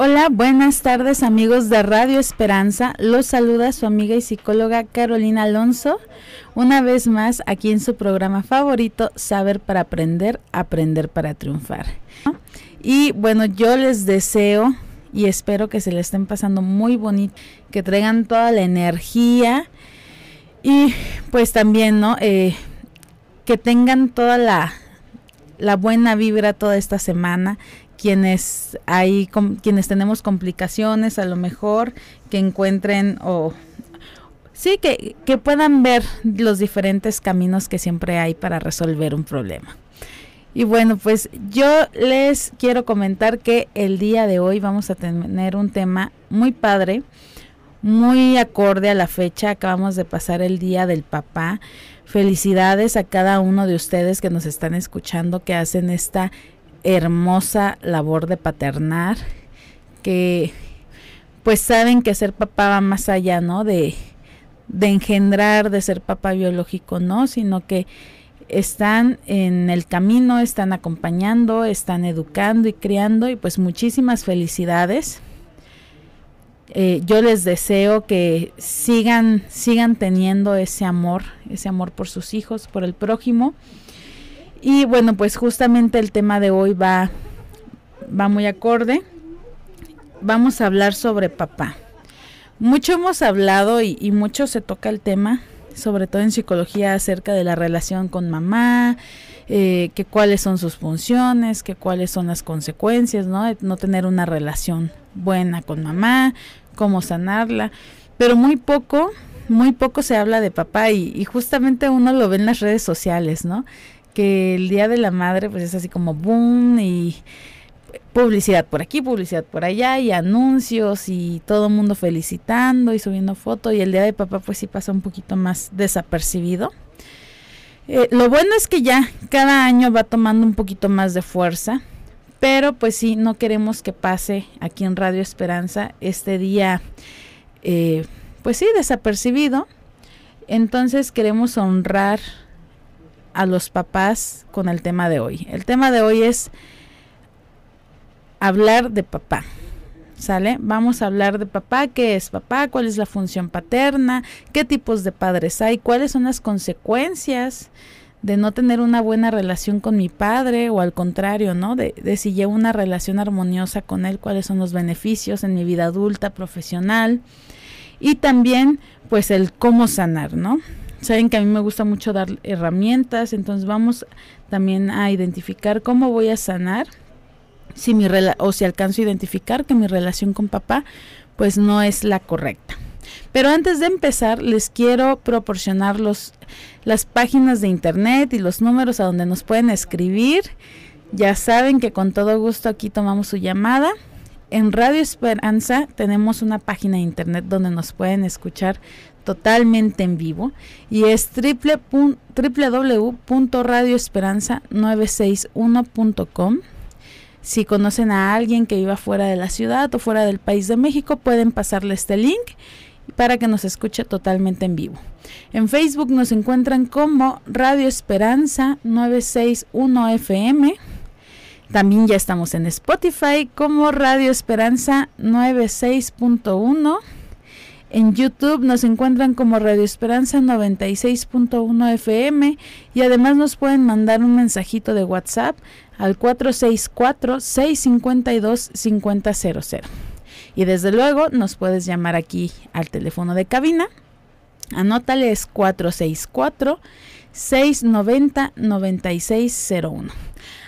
Hola, buenas tardes amigos de Radio Esperanza. Los saluda su amiga y psicóloga Carolina Alonso. Una vez más aquí en su programa favorito, Saber para Aprender, Aprender para Triunfar. Y bueno, yo les deseo y espero que se le estén pasando muy bonito, que traigan toda la energía y pues también, ¿no? Eh, que tengan toda la, la buena vibra toda esta semana, quienes hay quienes tenemos complicaciones a lo mejor que encuentren o sí que, que puedan ver los diferentes caminos que siempre hay para resolver un problema. Y bueno, pues yo les quiero comentar que el día de hoy vamos a tener un tema muy padre, muy acorde a la fecha. Acabamos de pasar el Día del Papá. Felicidades a cada uno de ustedes que nos están escuchando, que hacen esta hermosa labor de paternar, que pues saben que ser papá va más allá, ¿no? De, de engendrar, de ser papá biológico, ¿no? Sino que están en el camino, están acompañando, están educando y criando y pues muchísimas felicidades. Eh, yo les deseo que sigan, sigan teniendo ese amor, ese amor por sus hijos, por el prójimo y bueno, pues justamente el tema de hoy va, va muy acorde. Vamos a hablar sobre papá. Mucho hemos hablado y, mucho se toca el tema, sobre todo en psicología, acerca de la relación con mamá, eh, que cuáles son sus funciones, que cuáles son las consecuencias, ¿no? De no tener una relación buena con mamá, cómo sanarla, pero muy poco, muy poco se habla de papá y, y justamente uno lo ve en las redes sociales, ¿no? Que el Día de la Madre pues es así como boom y publicidad por aquí, publicidad por allá y anuncios y todo el mundo felicitando y subiendo fotos y el Día de Papá pues sí pasa un poquito más desapercibido. Eh, lo bueno es que ya cada año va tomando un poquito más de fuerza, pero pues sí, no queremos que pase aquí en Radio Esperanza este día, eh, pues sí, desapercibido. Entonces queremos honrar a los papás con el tema de hoy. El tema de hoy es hablar de papá. ¿Sale? Vamos a hablar de papá, qué es papá, cuál es la función paterna, qué tipos de padres hay, cuáles son las consecuencias de no tener una buena relación con mi padre o al contrario, ¿no? De, si llevo una relación armoniosa con él, cuáles son los beneficios en mi vida adulta, profesional y también pues el cómo sanar, ¿no? Saben que a mí me gusta mucho dar herramientas, entonces vamos también a identificar cómo voy a sanar si mi o si alcanzo a identificar que mi relación con papá pues no es la correcta. Pero antes de empezar les quiero proporcionar los, las páginas de internet y los números a donde nos pueden escribir. Ya saben que con todo gusto aquí tomamos su llamada. En Radio Esperanza tenemos una página de internet donde nos pueden escuchar totalmente en vivo y es www.radioesperanza961.com. Si conocen a alguien que viva fuera de la ciudad o fuera del país de México, pueden pasarle este link para que nos escuche totalmente en vivo. En Facebook nos encuentran como Radio Esperanza 961 FM. También ya estamos en Spotify como Radio Esperanza 96.1 en YouTube nos encuentran como Radio Esperanza 96.1 FM y además nos pueden mandar un mensajito de WhatsApp al 464-652-5000. Y desde luego nos puedes llamar aquí al teléfono de cabina. Anótale es 464 690 9601.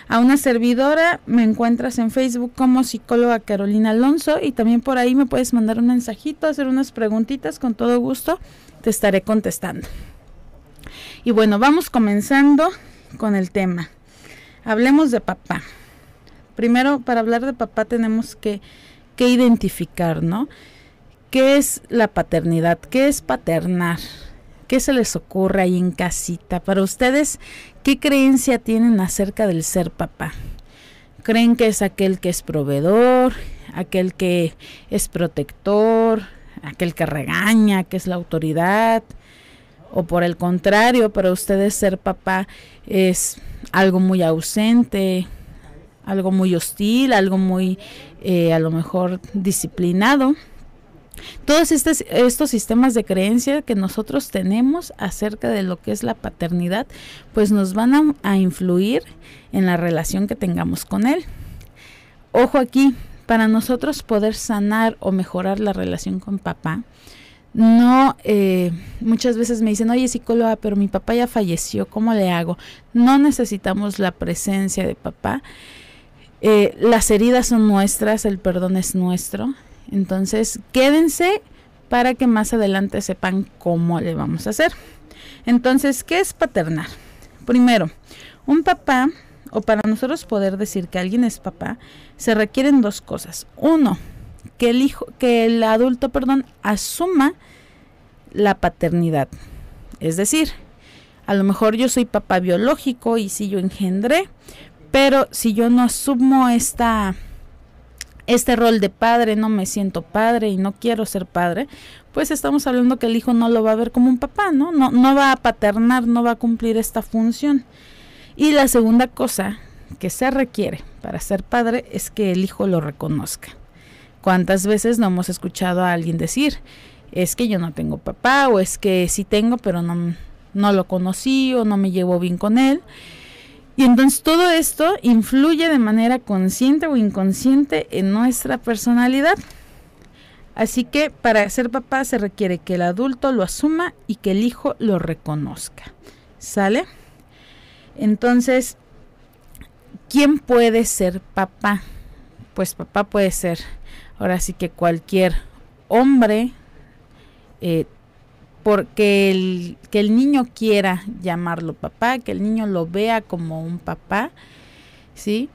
A una servidora me encuentras en Facebook como psicóloga Carolina Alonso y también por ahí me puedes mandar un mensajito, hacer unas preguntitas, con todo gusto te estaré contestando. Y bueno, vamos comenzando con el tema. Hablemos de papá. Primero, para hablar de papá tenemos que, que identificar, ¿no? ¿Qué es la paternidad? ¿Qué es paternar? ¿Qué se les ocurre ahí en casita? Para ustedes, ¿qué creencia tienen acerca del ser papá? ¿Creen que es aquel que es proveedor, aquel que es protector, aquel que regaña, que es la autoridad? O por el contrario, para ustedes ser papá es algo muy ausente, algo muy hostil, algo muy eh, a lo mejor disciplinado. Todos estos, estos sistemas de creencia que nosotros tenemos acerca de lo que es la paternidad, pues nos van a, influir en la relación que tengamos con él. Ojo aquí, para nosotros poder sanar o mejorar la relación con papá, no, eh, muchas veces me dicen, oye psicóloga, pero mi papá ya falleció, ¿cómo le hago? No necesitamos la presencia de papá. Eh, las heridas son nuestras, el perdón es nuestro. Entonces, quédense para que más adelante sepan cómo le vamos a hacer. Entonces, ¿qué es paternar? Primero, un papá, o para nosotros poder decir que alguien es papá, se requieren dos cosas. Uno, que el hijo, que el adulto, perdón, asuma la paternidad. Es decir, a lo mejor yo soy papá biológico y si yo engendré, pero si yo no asumo esta este rol de padre, no me siento padre y no quiero ser padre, pues estamos hablando que el hijo no lo va a ver como un papá, ¿no? No, no va a paternar, no va a cumplir esta función. Y la segunda cosa que se requiere para ser padre es que el hijo lo reconozca. ¿Cuántas veces no hemos escuchado a alguien decir, es que yo no tengo papá o es que sí tengo pero no, no lo conocí o no me llevo bien con él? Y entonces todo esto influye de manera consciente o inconsciente en nuestra personalidad. Así que para ser papá se requiere que el adulto lo asuma y que el hijo lo reconozca. ¿Sale? Entonces, ¿quién puede ser papá? Pues papá puede ser ahora sí que cualquier hombre, eh, porque el, que el niño quiera llamarlo papá, que el niño lo vea como un papá, ¿sí?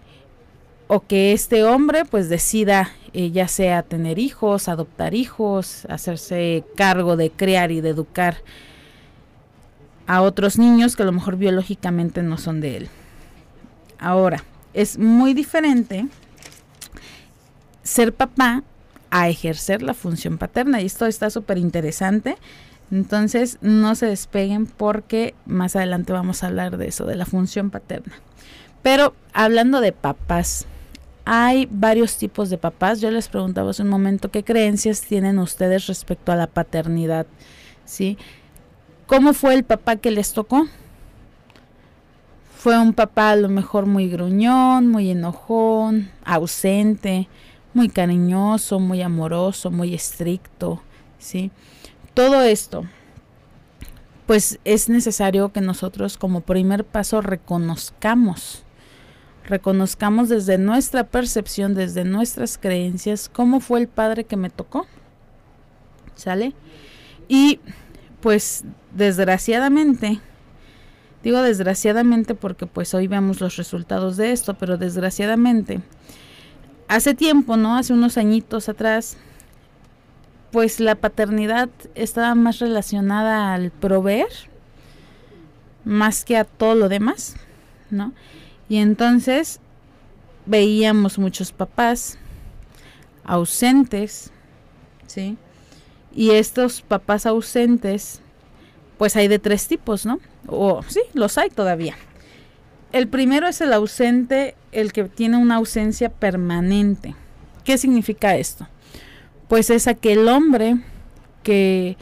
O que este hombre pues decida eh, ya sea tener hijos, adoptar hijos, hacerse cargo de criar y de educar a otros niños que a lo mejor biológicamente no son de él. Ahora, es muy diferente ser papá a ejercer la función paterna. Y esto está súper interesante. Entonces, no se despeguen porque más adelante vamos a hablar de eso, de la función paterna. Pero hablando de papás, hay varios tipos de papás. Yo les preguntaba hace un momento qué creencias tienen ustedes respecto a la paternidad. ¿Sí? ¿Cómo fue el papá que les tocó? Fue un papá a lo mejor muy gruñón, muy enojón, ausente, muy cariñoso, muy amoroso, muy estricto, ¿sí? Todo esto, pues es necesario que nosotros como primer paso reconozcamos, reconozcamos desde nuestra percepción, desde nuestras creencias, cómo fue el padre que me tocó, ¿sale? Y pues desgraciadamente, digo desgraciadamente porque pues hoy vemos los resultados de esto, pero desgraciadamente, hace tiempo, ¿no? Hace unos añitos atrás, pues la paternidad estaba más relacionada al proveer más que a todo lo demás, ¿no? Y entonces veíamos muchos papás ausentes, ¿sí? Y estos papás ausentes, pues hay de tres tipos, ¿no? O sí, los hay todavía. El primero es el ausente, el que tiene una ausencia permanente. ¿Qué significa esto? Pues es aquel hombre que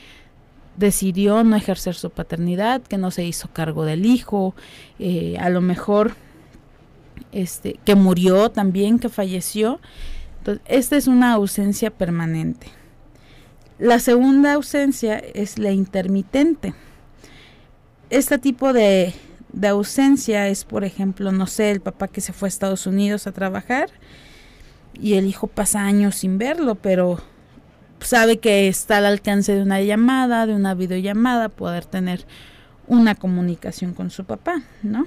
decidió no ejercer su paternidad, que no se hizo cargo del hijo, eh, a lo mejor este, que murió también, que falleció. Entonces, esta es una ausencia permanente. La segunda ausencia es la intermitente. Este tipo de, de ausencia es, por ejemplo, no sé, el papá que se fue a Estados Unidos a trabajar y el hijo pasa años sin verlo, pero sabe que está al alcance de una llamada, de una videollamada, poder tener una comunicación con su papá, ¿no?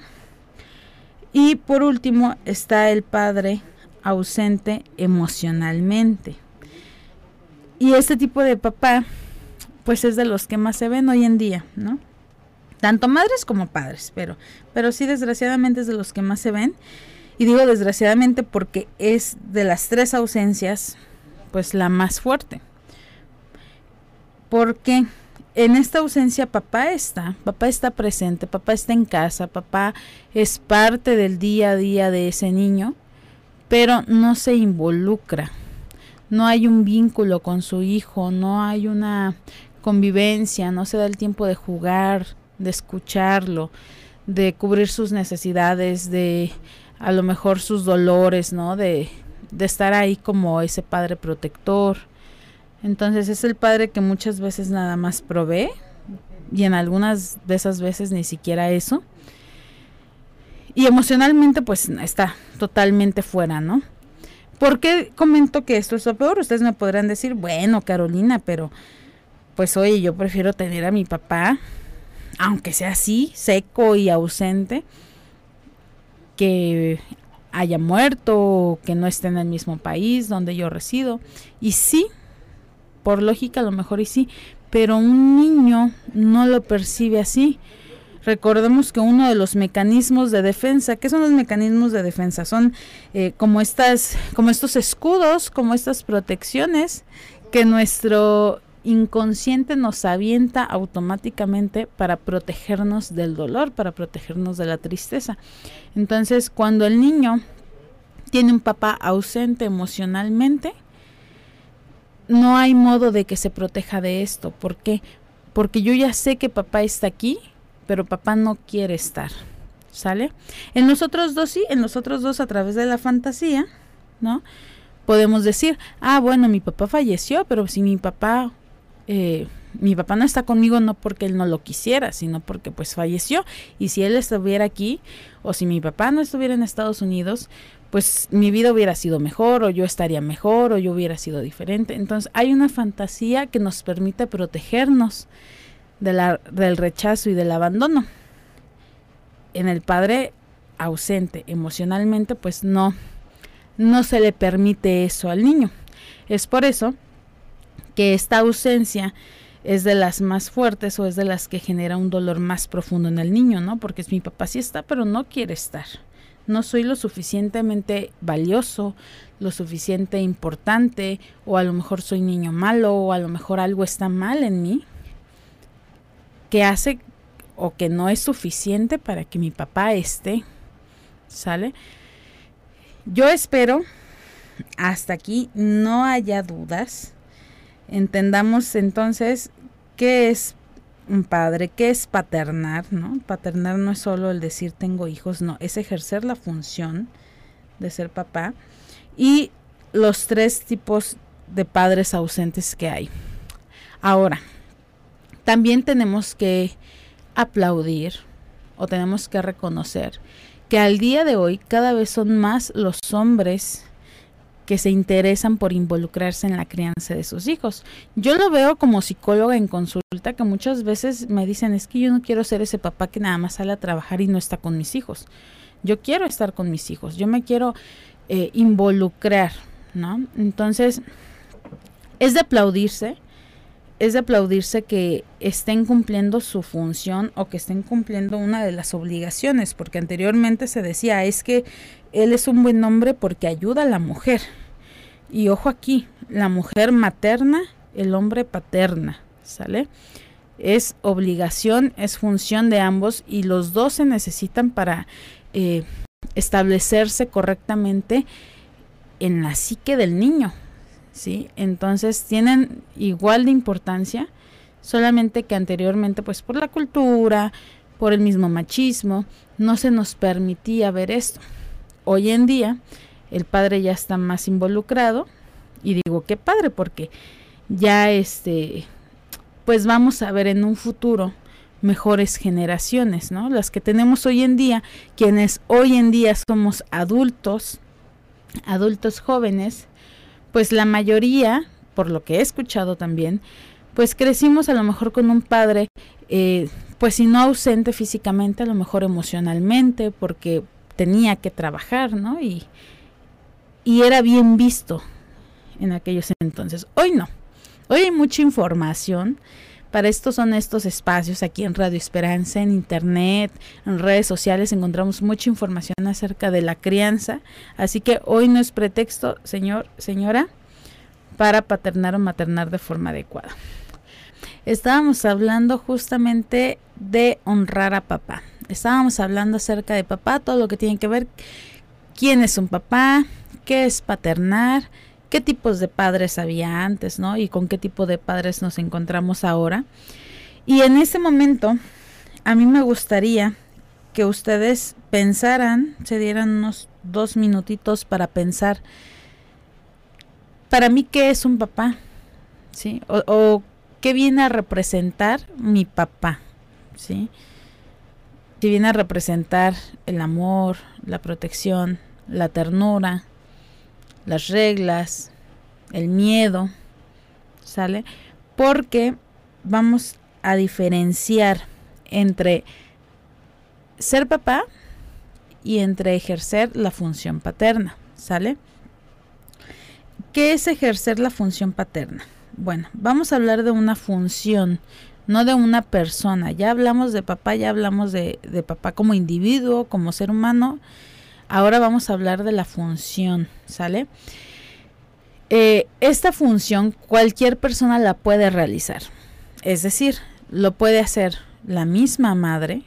Y por último está el padre ausente emocionalmente. Y este tipo de papá, pues es de los que más se ven hoy en día, ¿no? tanto madres como padres, pero, pero sí desgraciadamente es de los que más se ven. Y digo desgraciadamente porque es de las tres ausencias, pues la más fuerte. Porque en esta ausencia papá está, papá está presente, papá está en casa, papá es parte del día a día de ese niño, pero no se involucra. No hay un vínculo con su hijo, no hay una convivencia, no se da el tiempo de jugar, de escucharlo, de cubrir sus necesidades, de a lo mejor sus dolores, ¿no? De, de estar ahí como ese padre protector. Entonces es el padre que muchas veces nada más provee y en algunas de esas veces ni siquiera eso. Y emocionalmente pues está totalmente fuera, ¿no? ¿Por qué comento que esto es lo peor? Ustedes me podrán decir, bueno, Carolina, pero pues oye, yo prefiero tener a mi papá, aunque sea así, seco y ausente, que haya muerto que no esté en el mismo país donde yo resido. Y sí, por lógica a lo mejor y sí, pero un niño no lo percibe así. Recordemos que uno de los mecanismos de defensa, ¿qué son los mecanismos de defensa? Son eh, como estas, como estos escudos, como estas protecciones que nuestro inconsciente nos avienta automáticamente para protegernos del dolor, para protegernos de la tristeza. Entonces, cuando el niño tiene un papá ausente emocionalmente, no hay modo de que se proteja de esto. ¿Por qué? Porque yo ya sé que papá está aquí, pero papá no quiere estar. ¿Sale? En nosotros dos sí, en nosotros dos a través de la fantasía, ¿no? Podemos decir, ah, bueno, mi papá falleció, pero si mi papá eh, mi papá no está conmigo no porque él no lo quisiera, sino porque pues falleció. Y si él estuviera aquí, o si mi papá no estuviera en Estados Unidos, pues mi vida hubiera sido mejor, o yo estaría mejor, o yo hubiera sido diferente. Entonces hay una fantasía que nos permite protegernos de la, del rechazo y del abandono. En el padre ausente emocionalmente, pues no, no se le permite eso al niño. Es por eso que esta ausencia es de las más fuertes o es de las que genera un dolor más profundo en el niño, ¿no? Porque es mi papá sí está, pero no quiere estar. No soy lo suficientemente valioso, lo suficiente importante, o a lo mejor soy niño malo, o a lo mejor algo está mal en mí, que hace o que no es suficiente para que mi papá esté, ¿sale? Yo espero hasta aquí no haya dudas Entendamos entonces qué es un padre, qué es paternar, ¿no? Paternar no es solo el decir tengo hijos, no, es ejercer la función de ser papá y los tres tipos de padres ausentes que hay. Ahora, también tenemos que aplaudir o tenemos que reconocer que al día de hoy cada vez son más los hombres que se interesan por involucrarse en la crianza de sus hijos. Yo lo veo como psicóloga en consulta que muchas veces me dicen es que yo no quiero ser ese papá que nada más sale a trabajar y no está con mis hijos. Yo quiero estar con mis hijos, yo me quiero eh, involucrar, ¿no? Entonces, es de aplaudirse, es de aplaudirse que estén cumpliendo su función o que estén cumpliendo una de las obligaciones, porque anteriormente se decía, es que él es un buen hombre porque ayuda a la mujer. Y ojo aquí, la mujer materna, el hombre paterna, ¿sale? Es obligación, es función de ambos y los dos se necesitan para eh, establecerse correctamente en la psique del niño, ¿sí? Entonces tienen igual de importancia, solamente que anteriormente, pues por la cultura, por el mismo machismo, no se nos permitía ver esto hoy en día el padre ya está más involucrado y digo qué padre porque ya este pues vamos a ver en un futuro mejores generaciones, ¿no? Las que tenemos hoy en día, quienes hoy en día somos adultos, adultos jóvenes, pues la mayoría, por lo que he escuchado también, pues crecimos a lo mejor con un padre, eh, pues si no ausente físicamente, a lo mejor emocionalmente, porque tenía que trabajar, ¿no? Y, y era bien visto en aquellos entonces. Hoy no. Hoy hay mucha información. Para esto son estos espacios aquí en Radio Esperanza, en Internet, en redes sociales encontramos mucha información acerca de la crianza. Así que hoy no es pretexto, señor, señora, para paternar o maternar de forma adecuada. Estábamos hablando justamente de honrar a papá estábamos hablando acerca de papá, todo lo que tiene que ver quién es un papá, qué es paternar, qué tipos de padres había antes, ¿no? Y con qué tipo de padres nos encontramos ahora. Y en ese momento, a mí me gustaría que ustedes pensaran, se dieran unos dos minutitos para pensar, para mí, ¿qué es un papá? ¿Sí? O, o qué viene a representar mi papá, ¿sí? Si viene a representar el amor, la protección, la ternura, las reglas, el miedo, ¿sale? Porque vamos a diferenciar entre ser papá y entre ejercer la función paterna, ¿sale? ¿Qué es ejercer la función paterna? Bueno, vamos a hablar de una función, no de una persona. Ya hablamos de papá, ya hablamos de, de papá como individuo, como ser humano, Ahora vamos a hablar de la función, ¿sale? Eh, esta función cualquier persona la puede realizar. Es decir, lo puede hacer la misma madre,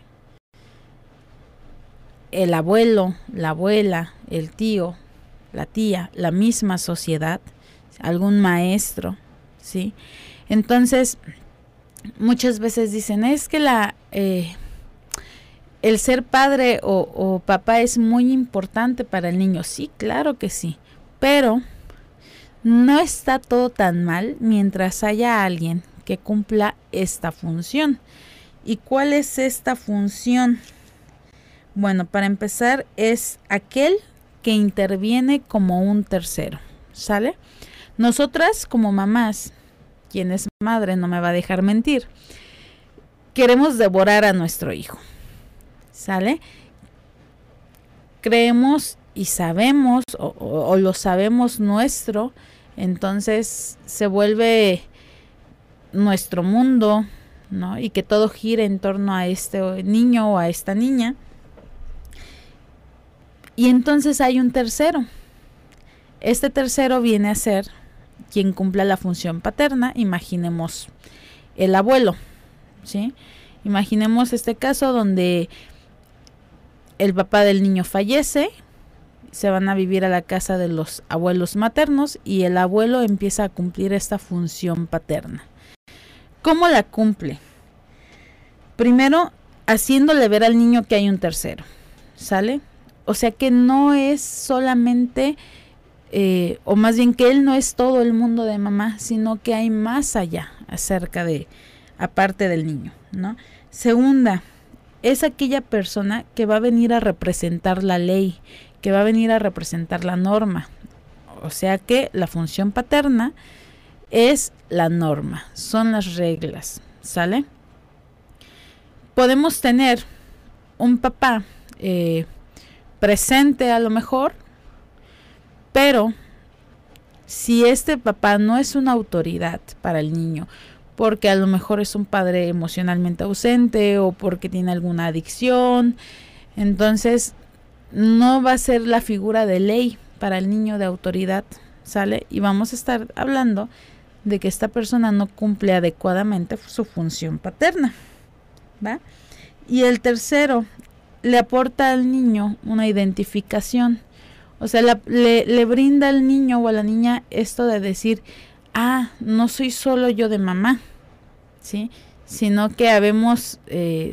el abuelo, la abuela, el tío, la tía, la misma sociedad, algún maestro, ¿sí? Entonces, muchas veces dicen, es que la... Eh, el ser padre o, papá es muy importante para el niño. Sí, claro que sí. Pero no está todo tan mal mientras haya alguien que cumpla esta función. ¿Y cuál es esta función? Bueno, para empezar es aquel que interviene como un tercero. ¿Sale? Nosotras como mamás, quien es madre no me va a dejar mentir, queremos devorar a nuestro hijo. ¿sale? Creemos y sabemos o, lo sabemos nuestro, entonces se vuelve nuestro mundo, ¿no? Y que todo gire en torno a este niño o a esta niña. Y entonces hay un tercero. Este tercero viene a ser quien cumpla la función paterna, imaginemos el abuelo, ¿sí? Imaginemos este caso donde el papá del niño fallece, se van a vivir a la casa de los abuelos maternos y el abuelo empieza a cumplir esta función paterna. ¿Cómo la cumple? Primero, haciéndole ver al niño que hay un tercero, ¿sale? O sea que no es solamente, eh, o más bien que él no es todo el mundo de mamá, sino que hay más allá acerca de, aparte del niño, ¿no? Segunda, es aquella persona que va a venir a representar la ley, que va a venir a representar la norma. O sea que la función paterna es la norma, son las reglas, ¿sale? Podemos tener un papá eh, presente a lo mejor, pero si este papá no es una autoridad para el niño, porque a lo mejor es un padre emocionalmente ausente o porque tiene alguna adicción. Entonces, no va a ser la figura de ley para el niño de autoridad, ¿sale? Y vamos a estar hablando de que esta persona no cumple adecuadamente su función paterna, ¿va? Y el tercero, le aporta al niño una identificación. O sea, le, le brinda al niño o a la niña esto de decir, ah, no soy solo yo de mamá, ¿sí? Sino que habemos, eh,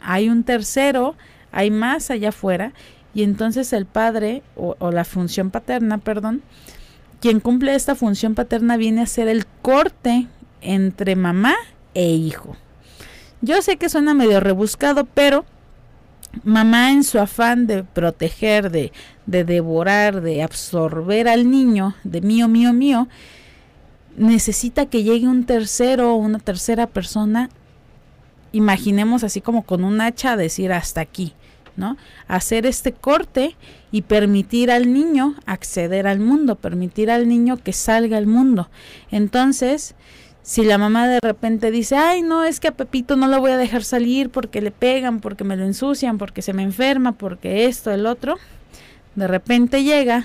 hay un tercero, hay más allá afuera, y entonces el padre, o, o la función paterna, perdón, quien cumple esta función paterna viene a ser el corte entre mamá e hijo. Yo sé que suena medio rebuscado, pero mamá en su afán de proteger, de, de devorar, de absorber al niño, de mío, mío, mío, necesita que llegue un tercero o una tercera persona, imaginemos así como con un hacha decir hasta aquí, ¿no? Hacer este corte y permitir al niño acceder al mundo, permitir al niño que salga al mundo. Entonces, si la mamá de repente dice, ay, no, es que a Pepito no lo voy a dejar salir porque le pegan, porque me lo ensucian, porque se me enferma, porque esto, el otro, de repente llega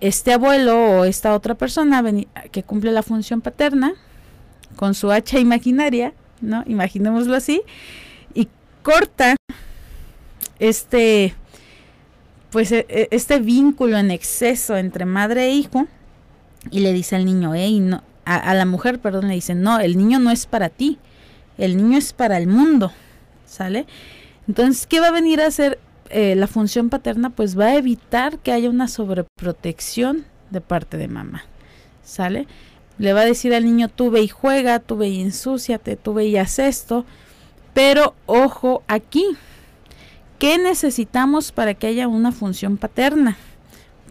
este abuelo o esta otra persona que cumple la función paterna con su hacha imaginaria, ¿no? Imaginémoslo así, y corta este pues e, e, este vínculo en exceso entre madre e hijo y le dice al niño, hey, no, a, la mujer, perdón, le dice, no, el niño no es para ti, el niño es para el mundo, ¿sale? Entonces, ¿qué va a venir a hacer eh, la función paterna? Pues va a evitar que haya una sobreprotección de parte de mamá, ¿sale? Le va a decir al niño, tú ve y juega, tú ve y ensúciate, tú ve y haz esto, pero ojo aquí, ¿qué necesitamos para que haya una función paterna?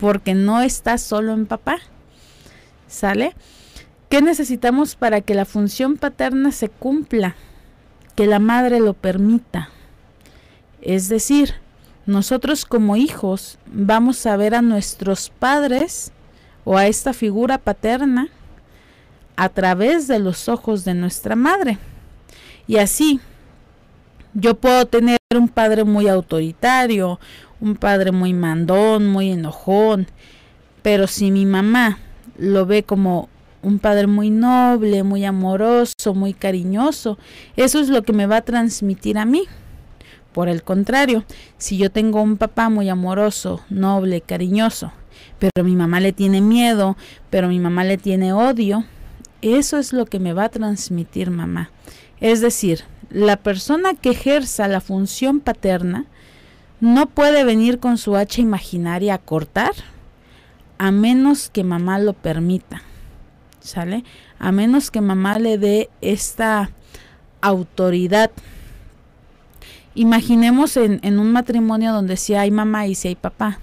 Porque no está solo en papá, ¿sale? ¿Qué necesitamos para que la función paterna se cumpla? Que la madre lo permita. Es decir, nosotros como hijos vamos a ver a nuestros padres o a esta figura paterna a través de los ojos de nuestra madre. Y así, yo puedo tener un padre muy autoritario, un padre muy mandón, muy enojón, pero si mi mamá lo ve como un padre muy noble, muy amoroso, muy cariñoso. Eso es lo que me va a transmitir a mí. Por el contrario, si yo tengo un papá muy amoroso, noble, cariñoso, pero mi mamá le tiene miedo, pero mi mamá le tiene odio, eso es lo que me va a transmitir mamá. Es decir, la persona que ejerza la función paterna no puede venir con su hacha imaginaria a cortar a menos que mamá lo permita. ¿sale? A menos que mamá le dé esta autoridad. Imaginemos en, un matrimonio donde si hay mamá y si hay papá,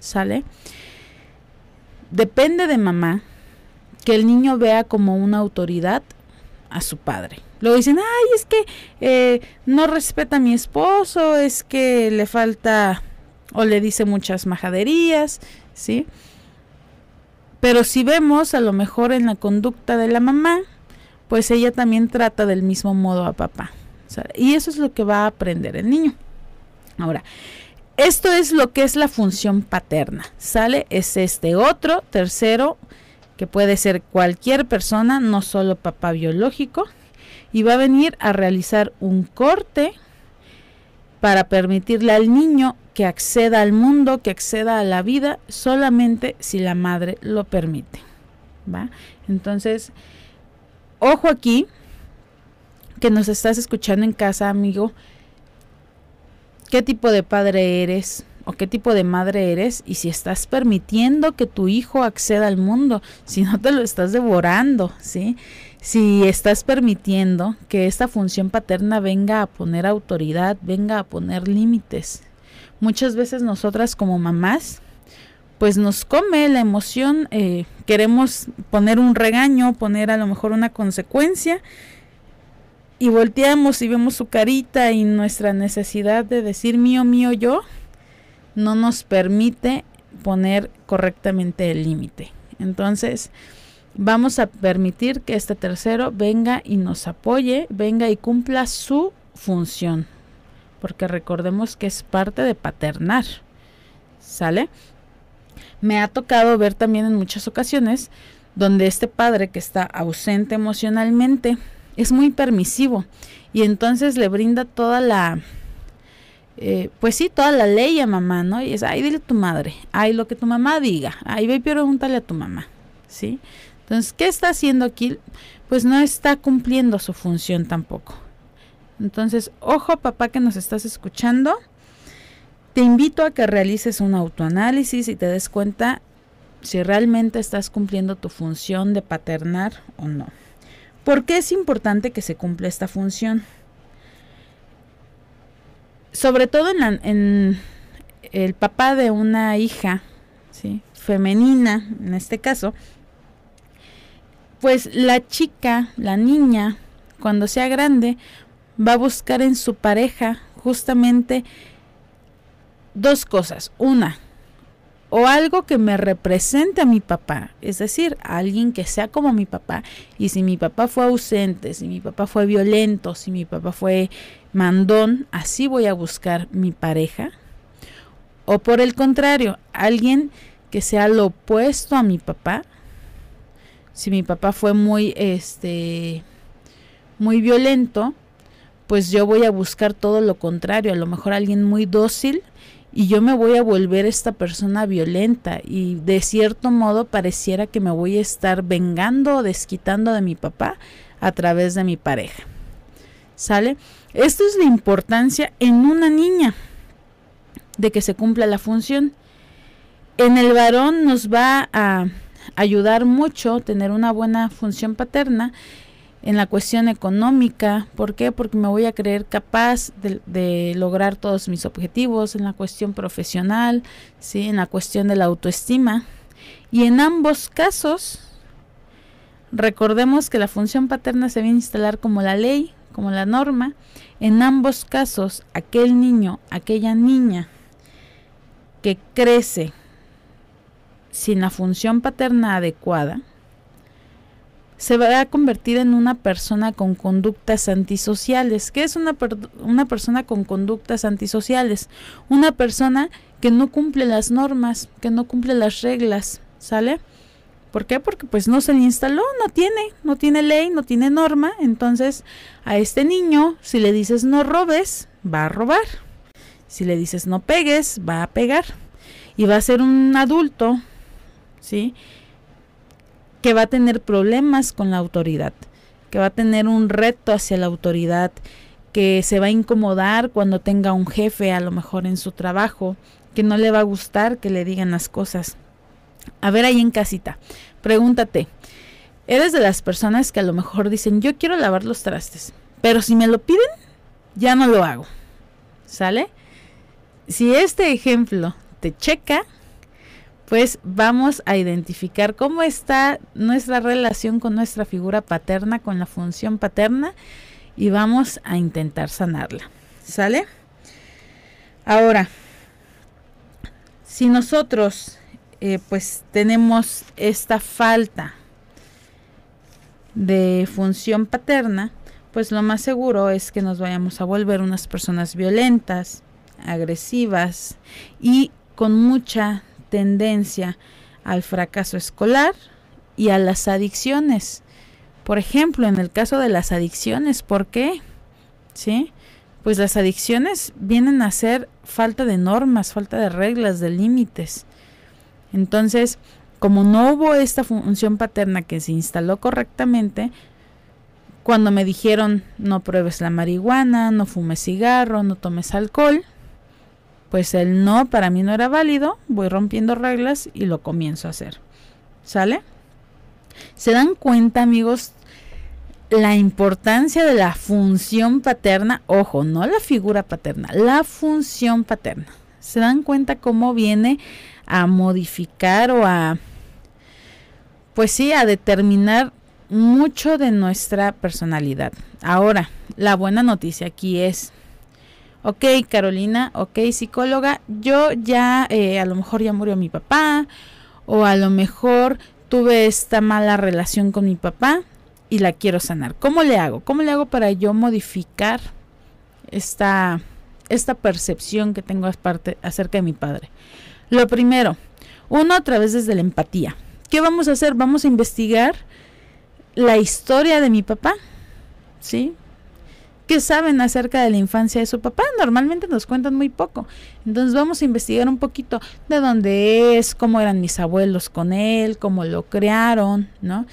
¿sale? Depende de mamá que el niño vea como una autoridad a su padre. Luego dicen, ay, es que eh, no respeta a mi esposo, es que le falta o le dice muchas majaderías, ¿sí? Pero si vemos a lo mejor en la conducta de la mamá, pues ella también trata del mismo modo a papá. Y eso es lo que va a aprender el niño. Ahora, esto es lo que es la función paterna. ¿Sale? Es este otro, tercero, que puede ser cualquier persona, no solo papá biológico, y va a venir a realizar un corte para permitirle al niño que acceda al mundo, que acceda a la vida, solamente si la madre lo permite. ¿Va? Entonces, ojo aquí, que nos estás escuchando en casa, amigo, qué tipo de padre eres o qué tipo de madre eres y si estás permitiendo que tu hijo acceda al mundo, si no te lo estás devorando, ¿sí? Si estás permitiendo que esta función paterna venga a poner autoridad, venga a poner límites, muchas veces nosotras como mamás, pues nos come la emoción, eh, queremos poner un regaño, poner a lo mejor una consecuencia y volteamos y vemos su carita y nuestra necesidad de decir mío, mío, yo, no nos permite poner correctamente el límite. Entonces, vamos a permitir que este tercero venga y nos apoye, venga y cumpla su función porque recordemos que es parte de paternar. ¿Sale? Me ha tocado ver también en muchas ocasiones donde este padre que está ausente emocionalmente es muy permisivo y entonces le brinda toda la, eh, pues sí, toda la ley a mamá, ¿no? Y es, ay, dile a tu madre, ay, lo que tu mamá diga, ay, ve y pregúntale a tu mamá, ¿sí? Entonces, ¿qué está haciendo aquí? Pues no está cumpliendo su función tampoco. Entonces, ojo papá que nos estás escuchando, te invito a que realices un autoanálisis y te des cuenta si realmente estás cumpliendo tu función de paternar o no. ¿Por qué es importante que se cumpla esta función? Sobre todo en, en el papá de una hija, ¿sí? femenina en este caso, pues la chica, la niña, cuando sea grande, va a buscar en su pareja justamente dos cosas. Una, o algo que me represente a mi papá, es decir, alguien que sea como mi papá. Y si mi papá fue ausente, si mi papá fue violento, si mi papá fue mandón, así voy a buscar mi pareja. O por el contrario, alguien que sea lo opuesto a mi papá. Si mi papá fue muy este muy violento, pues yo voy a buscar todo lo contrario, a lo mejor alguien muy dócil y yo me voy a volver esta persona violenta y de cierto modo pareciera que me voy a estar vengando o desquitando de mi papá a través de mi pareja. ¿Sale? Esto es la importancia en una niña de que se cumpla la función. En el varón nos va a ayudar mucho tener una buena función paterna en la cuestión económica. ¿Por qué? Porque me voy a creer capaz de, lograr todos mis objetivos en la cuestión profesional, ¿sí? en la cuestión de la autoestima. Y en ambos casos, recordemos que la función paterna se viene a instalar como la ley, como la norma. En ambos casos, aquel niño, aquella niña que crece sin la función paterna adecuada, se va a convertir en una persona con conductas antisociales. ¿Qué es una, una persona con conductas antisociales? Una persona que no cumple las normas, que no cumple las reglas, ¿sale? ¿Por qué? Porque pues no se le instaló, no tiene, no tiene ley, no tiene norma. Entonces a este niño, si le dices no robes, va a robar. Si le dices no pegues, va a pegar. Y va a ser un adulto, ¿sí? Que va a tener problemas con la autoridad, que va a tener un reto hacia la autoridad, que se va a incomodar cuando tenga un jefe a lo mejor en su trabajo, que no le va a gustar que le digan las cosas. A ver ahí en casita, pregúntate, ¿eres de las personas que a lo mejor dicen yo quiero lavar los trastes, pero si me lo piden, ya no lo hago? ¿Sale? Si este ejemplo te checa, pues vamos a identificar cómo está nuestra relación con nuestra figura paterna, con la función paterna y vamos a intentar sanarla. ¿Sale? Ahora, si nosotros eh, pues tenemos esta falta de función paterna, pues lo más seguro es que nos vayamos a volver unas personas violentas, agresivas y con mucha tendencia al fracaso escolar y a las adicciones. Por ejemplo, en el caso de las adicciones, ¿por qué? ¿Sí? Pues las adicciones vienen a ser falta de normas, falta de reglas, de límites. Entonces, como no hubo esta función paterna que se instaló correctamente, cuando me dijeron no pruebes la marihuana, no fumes cigarro, no tomes alcohol, pues el no para mí no era válido, voy rompiendo reglas y lo comienzo a hacer. ¿Sale? ¿Se dan cuenta, amigos, la importancia de la función paterna? Ojo, no la figura paterna, la función paterna. ¿Se dan cuenta cómo viene a modificar o a, pues sí, a determinar mucho de nuestra personalidad? Ahora, la buena noticia aquí es ok Carolina, ok psicóloga, yo ya eh, a lo mejor ya murió mi papá o a lo mejor tuve esta mala relación con mi papá y la quiero sanar. ¿Cómo le hago? ¿Cómo le hago para yo modificar esta, esta percepción que tengo acerca de mi padre? Lo primero, uno a través desde la empatía. ¿Qué vamos a hacer? Vamos a investigar la historia de mi papá, ¿sí? ¿Qué saben acerca de la infancia de su papá? Normalmente nos cuentan muy poco. Entonces vamos a investigar un poquito de dónde es, cómo eran mis abuelos con él, cómo lo crearon, ¿no?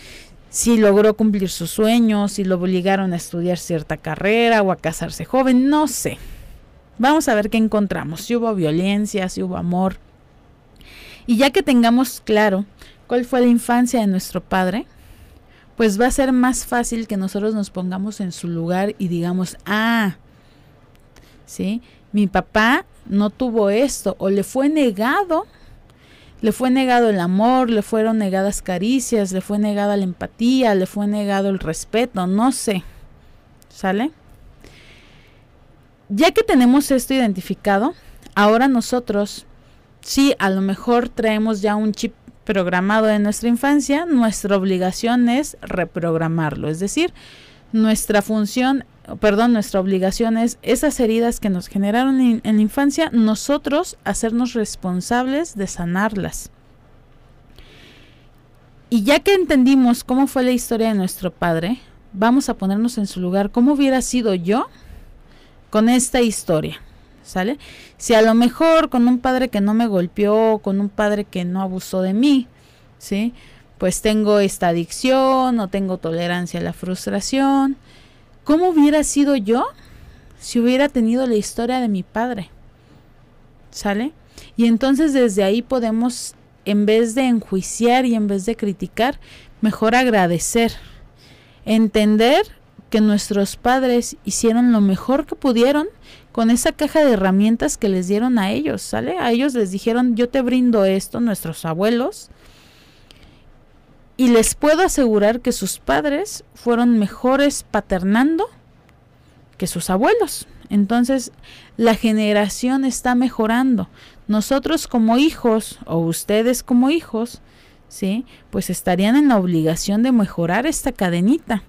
Si logró cumplir sus sueños, si lo obligaron a estudiar cierta carrera o a casarse joven, no sé. Vamos a ver qué encontramos, si hubo violencia, si hubo amor. Y ya que tengamos claro cuál fue la infancia de nuestro padre, pues va a ser más fácil que nosotros nos pongamos en su lugar y digamos, ah, ¿sí? Mi papá no tuvo esto o le fue negado, le fue negado el amor, le fueron negadas caricias, le fue negada la empatía, le fue negado el respeto, no sé, ¿sale? Ya que tenemos esto identificado, ahora nosotros, sí, a lo mejor traemos ya un chip programado en nuestra infancia, nuestra obligación es reprogramarlo, es decir, nuestra función, perdón, nuestra obligación es esas heridas que nos generaron en, la infancia, nosotros hacernos responsables de sanarlas. Y ya que entendimos cómo fue la historia de nuestro padre, vamos a ponernos en su lugar, cómo hubiera sido yo con esta historia, ¿sale? Si a lo mejor con un padre que no me golpeó, con un padre que no abusó de mí, ¿sí? Pues tengo esta adicción o tengo tolerancia a la frustración. ¿Cómo hubiera sido yo si hubiera tenido la historia de mi padre? ¿Sale? Y entonces desde ahí podemos, en vez de enjuiciar y en vez de criticar, mejor agradecer, entender que nuestros padres hicieron lo mejor que pudieron con esa caja de herramientas que les dieron a ellos, ¿sale? A ellos les dijeron, yo te brindo esto, nuestros abuelos, y les puedo asegurar que sus padres fueron mejores paternando que sus abuelos. Entonces, la generación está mejorando. Nosotros como hijos, o ustedes como hijos, ¿sí? Pues estarían en la obligación de mejorar esta cadenita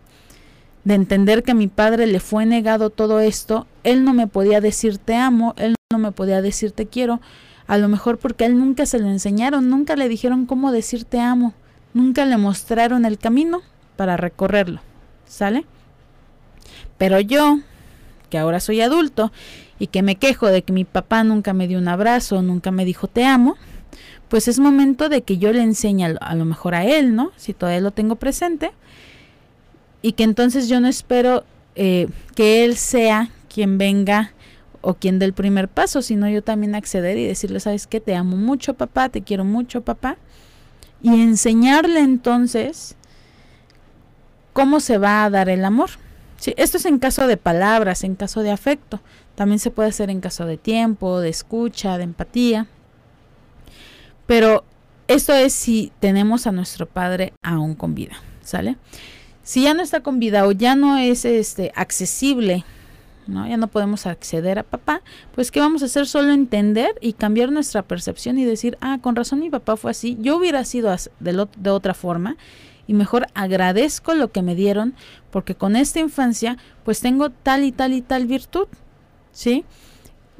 de entender que a mi padre le fue negado todo esto, él no me podía decir te amo, él no me podía decir te quiero, a lo mejor porque a él nunca se lo enseñaron, nunca le dijeron cómo decir te amo, nunca le mostraron el camino para recorrerlo, ¿sale? Pero yo, que ahora soy adulto y que me quejo de que mi papá nunca me dio un abrazo, nunca me dijo te amo, pues es momento de que yo le enseñe a lo mejor a él, ¿no? Si todavía lo tengo presente, y que entonces yo no espero eh, que él sea quien venga o quien dé el primer paso, sino yo también acceder y decirle, sabes qué, te amo mucho papá, te quiero mucho papá, y enseñarle entonces cómo se va a dar el amor. Sí, esto es en caso de palabras, en caso de afecto, también se puede hacer en caso de tiempo, de escucha, de empatía, pero esto es si tenemos a nuestro padre aún con vida, ¿sale? Si ya no está con vida o ya no es este accesible, ¿no? Ya no podemos acceder a papá, pues ¿qué vamos a hacer? Solo entender y cambiar nuestra percepción y decir, ah, con razón mi papá fue así, yo hubiera sido de, de otra forma y mejor agradezco lo que me dieron porque con esta infancia pues tengo tal y tal y tal virtud, ¿sí?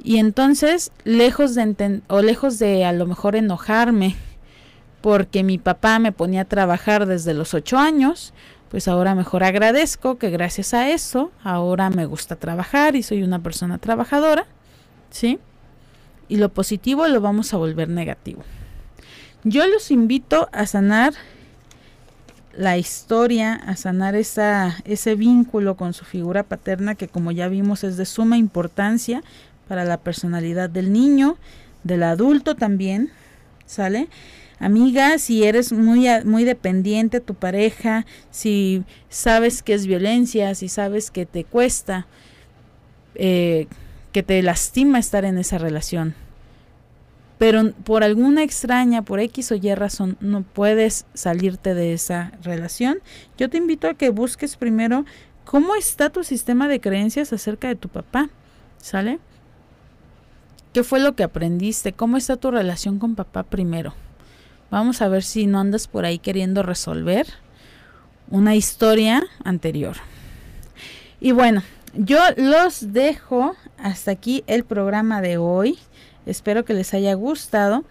Y entonces, lejos de o lejos de a lo mejor enojarme porque mi papá me ponía a trabajar desde los ocho años, pues ahora mejor agradezco que gracias a eso ahora me gusta trabajar y soy una persona trabajadora, ¿sí? Y lo positivo lo vamos a volver negativo. Yo los invito a sanar la historia, a sanar esa, ese vínculo con su figura paterna que como ya vimos es de suma importancia para la personalidad del niño, del adulto también, ¿sale? Amiga, si eres muy, muy dependiente tu pareja, si sabes que es violencia, si sabes que te cuesta, eh, que te lastima estar en esa relación, pero por alguna extraña, por X o Y razón, no puedes salirte de esa relación, yo te invito a que busques primero cómo está tu sistema de creencias acerca de tu papá, ¿sale? ¿Qué fue lo que aprendiste? ¿Cómo está tu relación con papá primero? Vamos a ver si no andas por ahí queriendo resolver una historia anterior. Y bueno, yo los dejo hasta aquí el programa de hoy. Espero que les haya gustado.